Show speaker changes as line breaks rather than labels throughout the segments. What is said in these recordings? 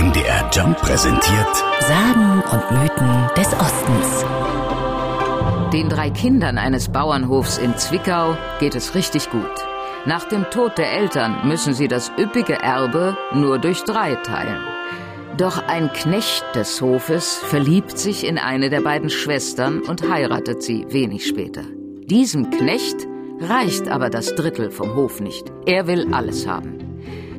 MDR Jump präsentiert
Sagen und Mythen des Ostens.
Den drei Kindern eines Bauernhofs in Zwickau geht es richtig gut. Nach dem Tod der Eltern müssen sie das üppige Erbe nur durch drei teilen. Doch ein Knecht des Hofes verliebt sich in eine der beiden Schwestern und heiratet sie wenig später. Diesem Knecht reicht aber das Drittel vom Hof nicht. Er will alles haben.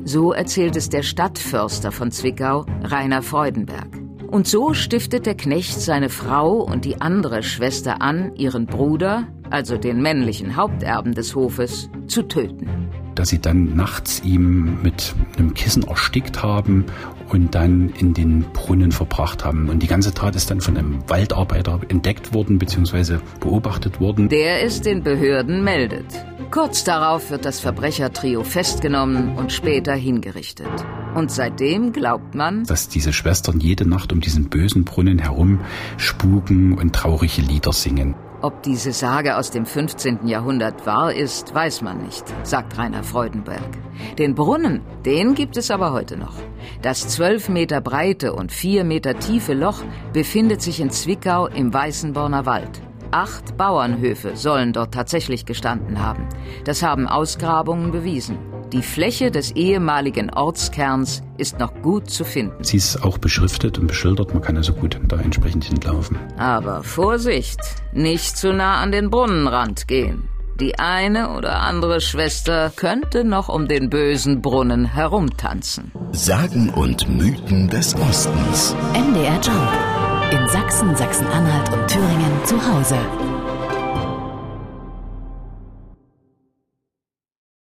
So erzählt es der Stadtförster von Zwickau, Rainer Freudenberg. Und so stiftet der Knecht seine Frau und die andere Schwester an, ihren Bruder, also den männlichen Haupterben des Hofes, zu töten.
Dass sie dann nachts ihm mit einem Kissen erstickt haben und dann in den Brunnen verbracht haben. Und die ganze Tat ist dann von einem Waldarbeiter entdeckt worden bzw. beobachtet worden.
Der es den Behörden meldet. Kurz darauf wird das Verbrechertrio festgenommen und später hingerichtet. Und seitdem glaubt man,
dass diese Schwestern jede Nacht um diesen bösen Brunnen herum spuken und traurige Lieder singen.
Ob diese Sage aus dem 15. Jahrhundert wahr ist, weiß man nicht, sagt Rainer Freudenberg. Den Brunnen, den gibt es aber heute noch. Das 12 Meter breite und 4 Meter tiefe Loch befindet sich in Zwickau im Weißenborner Wald. Acht Bauernhöfe sollen dort tatsächlich gestanden haben. Das haben Ausgrabungen bewiesen. Die Fläche des ehemaligen Ortskerns ist noch gut zu finden.
Sie ist auch beschriftet und beschildert, man kann also gut da entsprechend hinlaufen.
Aber Vorsicht, nicht zu nah an den Brunnenrand gehen. Die eine oder andere Schwester könnte noch um den bösen Brunnen herumtanzen.
Sagen und Mythen des Ostens.
MDR Jump. In Sachsen, Sachsen-Anhalt und Thüringen zu Hause.